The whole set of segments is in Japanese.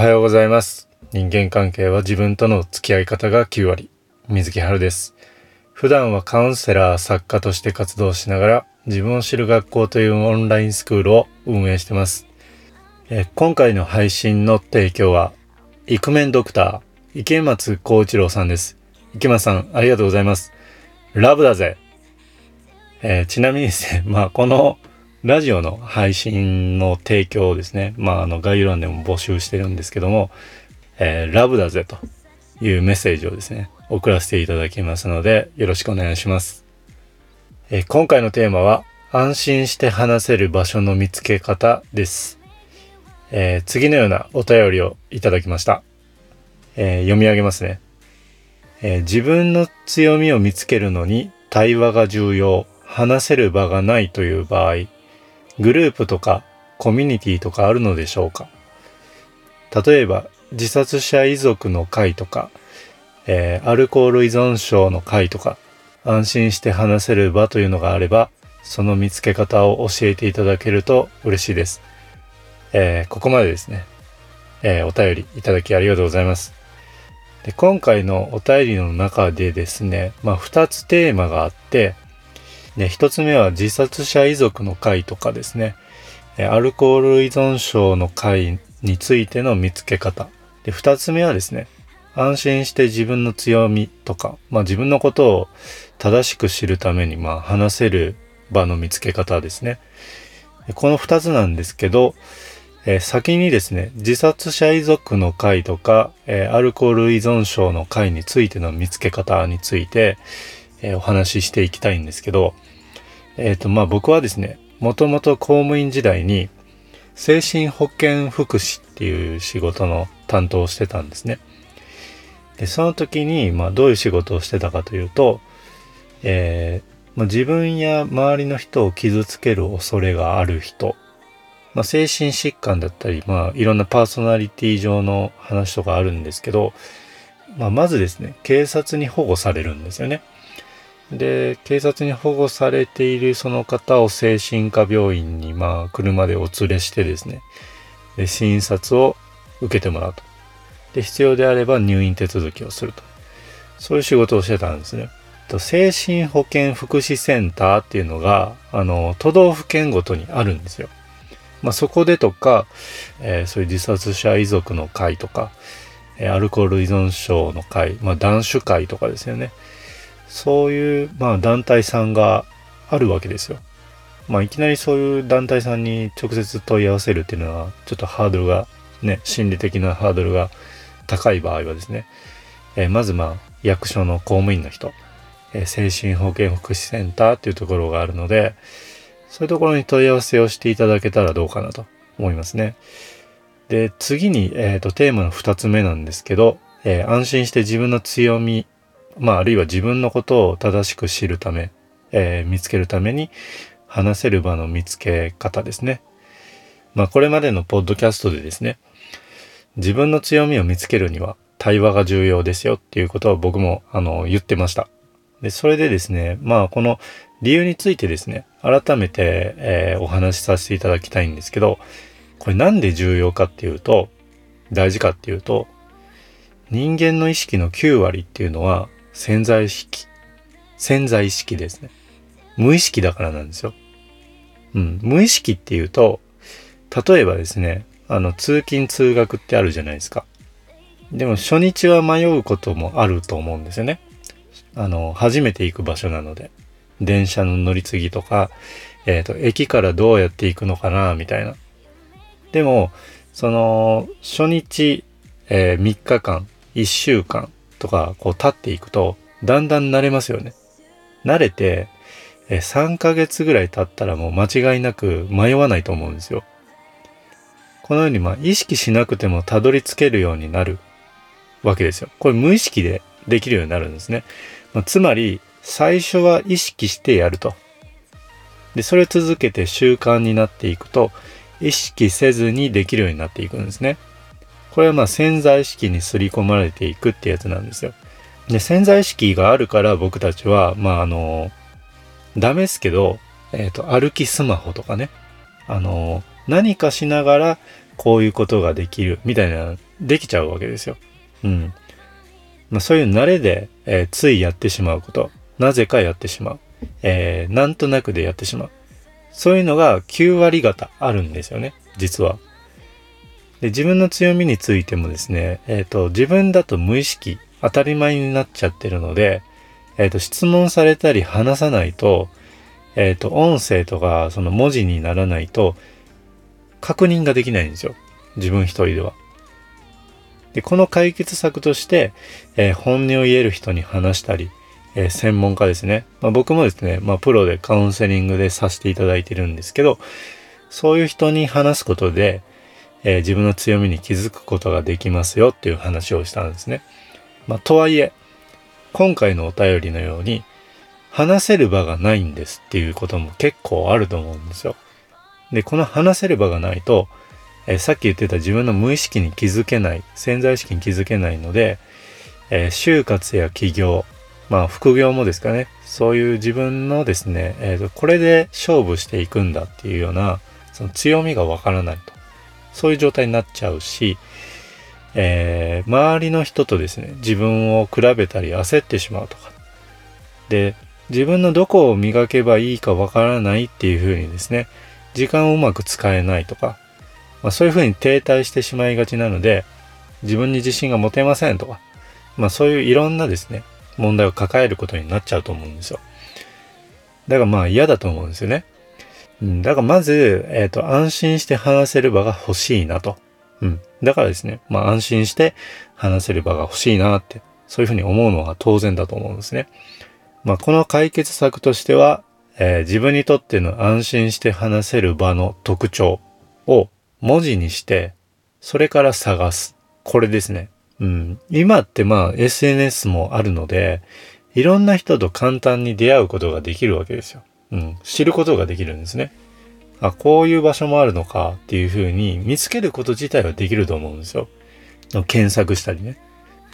おはようございます。人間関係は自分との付き合い方が9割。水木春です。普段はカウンセラー、作家として活動しながら自分を知る学校というオンラインスクールを運営してます。え今回の配信の提供は、イクメンドクター、池松幸一郎さんです。池松さん、ありがとうございます。ラブだぜ。えーちなみにですね、まあ、このラジオの配信の提供をですね、まあ、あの概要欄でも募集してるんですけども、えーラブだぜというメッセージをですね、送らせていただきますので、よろしくお願いします。えー今回のテーマは、安心して話せる場所の見つけ方です。えー次のようなお便りをいただきました。え読み上げますね。え自分の強みを見つけるのに対話が重要、話せる場がないという場合、グループとかコミュニティとかあるのでしょうか？例えば自殺者遺族の会とか、えーアルコール依存症の会とか安心して話せる場というのがあればその見つけ方を教えていただけると嬉しいです、えーここまでですね、えーお便りいただきありがとうございます。で今回のお便りの中でですね、まあ、2つテーマがあってで1つ目は自殺者遺族の会とかですねアルコール依存症の会についての見つけ方。で、二つ目はですね、安心して自分の強みとか、まあ自分のことを正しく知るために、まあ話せる場の見つけ方ですね。この二つなんですけど、えー先にですね、自殺者遺族の会とか、えーアルコール依存症の会についての見つけ方について、えーお話ししていきたいんですけど、えっ、と、まあ僕はですね、もともと公務員時代に精神保健福祉っていう仕事の担当をしてたんですね。で、その時に、まあどういう仕事をしてたかというと、えーまあ、自分や周りの人を傷つける恐れがある人、まあ、精神疾患だったり、まあいろんなパーソナリティ上の話とかあるんですけど、まあまずですね、警察に保護されるんですよね。で、警察に保護されているその方を精神科病院に、まあ、車でお連れしてですね、で診察を受けてもらうと。で、必要であれば入院手続きをすると。そういう仕事をしてたんですね。と精神保健福祉センターっていうのが、あの、都道府県ごとにあるんですよ。まあ、そこでとか、えーそういう自殺者遺族の会とか、アルコール依存症の会、まあ、断酒会とかですよね。そういう、まあ、団体さんがあるわけですよ。まあ、いきなりそういう団体さんに直接問い合わせるっていうのは、ちょっとハードルが、ね、心理的なハードルが高い場合はですね、えーまずまあ、役所の公務員の人、えー精神保健福祉センターっていうところがあるので、そういうところに問い合わせをしていただけたらどうかなと思いますね。で、次に、えーと、テーマの二つ目なんですけど、えー安心して自分の強み、まあ、あるいは自分のことを正しく知るため、えー見つけるために話せる場の見つけ方ですね。まあ、これまでのポッドキャストでですね、自分の強みを見つけるには対話が重要ですよっていうことは僕も、あの、言ってました。で、それでですね、まあ、この理由についてですね、改めて、えーお話しさせていただきたいんですけど、これなんで重要かっていうと、大事かっていうと、人間の意識の9割っていうのは潜在意識。潜在意識ですね。無意識だからなんですよ。うん。無意識っていうと、例えばですね、あの、通勤通学ってあるじゃないですか。でも初日は迷うこともあると思うんですよね。あの、初めて行く場所なので。電車の乗り継ぎとか、えっ、と、駅からどうやって行くのかな、みたいな。でも、その、初日、え3日間、1週間とか、こう経っていくと、だんだん慣れますよね。慣れて、え3ヶ月ぐらい経ったらもう間違いなく迷わないと思うんですよ。このように、まあ、意識しなくてもたどり着けるようになるわけですよ。これ無意識でできるようになるんですね。まあ、つまり、最初は意識してやると。で、それ続けて習慣になっていくと、意識せずにできるようになっていくんですね。これはまあ潜在意識に刷り込まれていくってやつなんですよ。で、潜在意識があるから僕たちは、まああの、ダメですけど、えっ、と、歩きスマホとかね、あの、何かしながらこういうことができるみたいなできちゃうわけですよ。うん。まあ、そういう慣れで、えー、ついやってしまうこと。なぜかやってしまう。えー、なんとなくでやってしまう。そういうのが9割方あるんですよね。実は。で、自分の強みについてもですね、えっ、ー、と、自分だと無意識、当たり前になっちゃってるので、えっ、ー、と、質問されたり話さないと、えっ、ー、と、音声とか、その文字にならないと、確認ができないんですよ。自分一人では。で、この解決策として、え、本音を言える人に話したり、えー、専門家ですね。まあ、僕もですね、まあ、プロでカウンセリングでさせていただいてるんですけど、そういう人に話すことで、えー、自分の強みに気づくことができますよっていう話をしたんですね。まあ、とはいえ、今回のお便りのように、話せる場がないんですっていうことも結構あると思うんですよ。で、この話せる場がないと、えー、さっき言ってた自分の無意識に気づけない、潜在意識に気づけないので、えー、就活や起業、まあ副業もですかね、そういう自分のですね、えーと、これで勝負していくんだっていうような、その強みがわからないと。そういう状態になっちゃうし、えー、周りの人とですね、自分を比べたり焦ってしまうとか。で、自分のどこを磨けばいいかわからないっていうふうにですね、時間をうまく使えないとか、まあ、そういうふうに停滞してしまいがちなので、自分に自信が持てませんとか、まあそういういろんなですね、問題を抱えることになっちゃうと思うんですよ。だからまあ嫌だと思うんですよね。うん、だからまず、えっ、ー、と、安心して話せる場が欲しいなと。うん。だからですね、まあ安心して話せる場が欲しいなって、そういうふうに思うのは当然だと思うんですね。まあこの解決策としては、えー、自分にとっての安心して話せる場の特徴を文字にして、それから探す。これですね。うん。今ってまあ SNS もあるので、いろんな人と簡単に出会うことができるわけですよ。うん。知ることができるんですね。あ、こういう場所もあるのかっていうふうに見つけること自体はできると思うんですよ。検索したりね。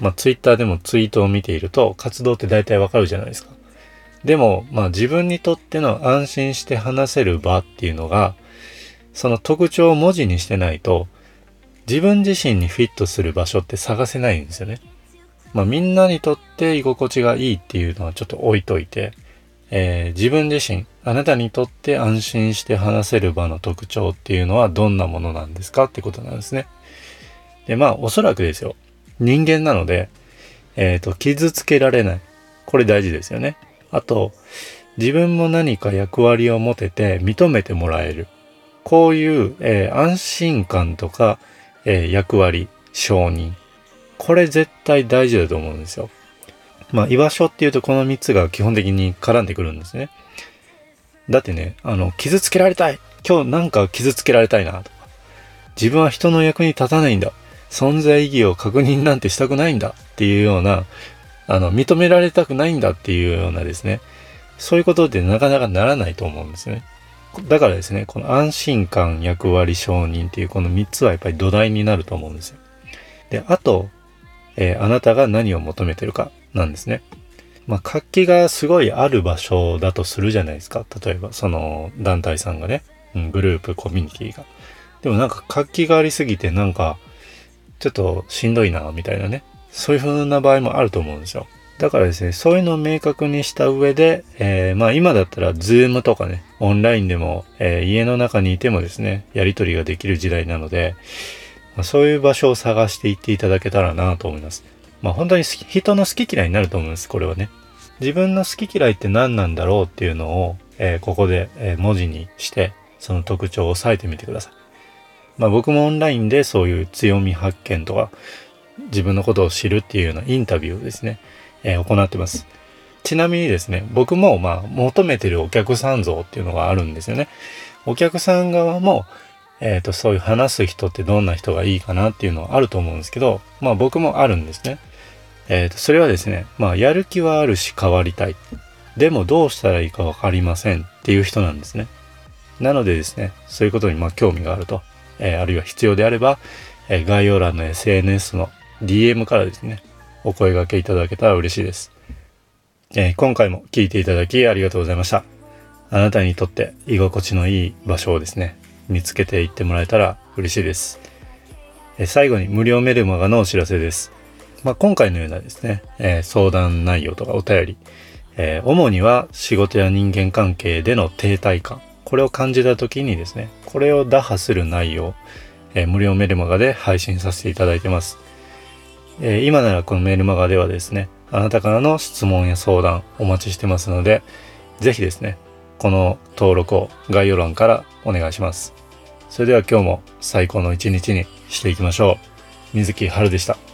まあ、ツイッターでもツイートを見ていると活動って大体わかるじゃないですか。でも、まあ自分にとっての安心して話せる場っていうのが、その特徴を文字にしてないと、自分自身にフィットする場所って探せないんですよね。まあみんなにとって居心地がいいっていうのはちょっと置いといて、えー、自分自身、あなたにとって安心して話せる場の特徴っていうのはどんなものなんですかってことなんですね。で、まあおそらくですよ。人間なので、えっ、ー、と、傷つけられない。これ大事ですよね。あと、自分も何か役割を持てて認めてもらえる。こういう、えー、安心感とか、えー、役割、承認。これ絶対大事だと思うんですよ。まあ、居場所っていうとこの3つが基本的に絡んでくるんですね。だってね、あの、傷つけられたい今日なんか傷つけられたいなとか。自分は人の役に立たないんだ。存在意義を確認なんてしたくないんだっていうような、あの、認められたくないんだっていうようなですね、そういうことでなかなかならないと思うんですね。だからですね、この安心感、役割、承認っていうこの3つはやっぱり土台になると思うんですよ。で、あと、えー、あなたが何を求めてるかなんですね。まあ、活気がすごいある場所だとするじゃないですか。例えば、その団体さんがね、うん、グループ、コミュニティが。でもなんか活気がありすぎてなんか、ちょっとしんどいな、みたいなね。そういう風な場合もあると思うんですよ。だからですね、そういうのを明確にした上で、えー、まあ今だったらズームとかね、オンラインでも、えー、家の中にいてもですね、やり取りができる時代なので、まあ、そういう場所を探していっていただけたらなと思います。まあ本当に人の好き嫌いになると思うんです、これはね。自分の好き嫌いって何なんだろうっていうのを、えー、ここで、え、文字にして、その特徴を押さえてみてください。まあ僕もオンラインでそういう強み発見とか、自分のことを知るっていうようなインタビューをですね、えー、行ってます。ちなみにですね、僕もまあ求めてるお客さん像っていうのがあるんですよね。お客さん側も、えっ、ー、と、そういう話す人ってどんな人がいいかなっていうのはあると思うんですけど、まあ僕もあるんですね。えっ、ー、と、それはですね、まあやる気はあるし変わりたい。でもどうしたらいいかわかりませんっていう人なんですね。なのでですね、そういうことにまあ興味があると、えー、あるいは必要であれば、えー、概要欄の SNS の DM からですね、お声掛けいただけたら嬉しいです。えー、今回も聞いていただきありがとうございました。あなたにとって居心地のいい場所をですね、見つけていってもらえたら嬉しいです。え最後に無料メルマガのお知らせです。まあ、今回のようなですね、えー、相談内容とかお便り、えー、主には仕事や人間関係での停滞感、これを感じた時にですね、これを打破する内容、えー、無料メルマガで配信させていただいてます。え今ならこのメルマガではですね、あなたからの質問や相談お待ちしてますので、ぜひですね、この登録を概要欄からお願いします。それでは今日も最高の一日にしていきましょう。水木春でした。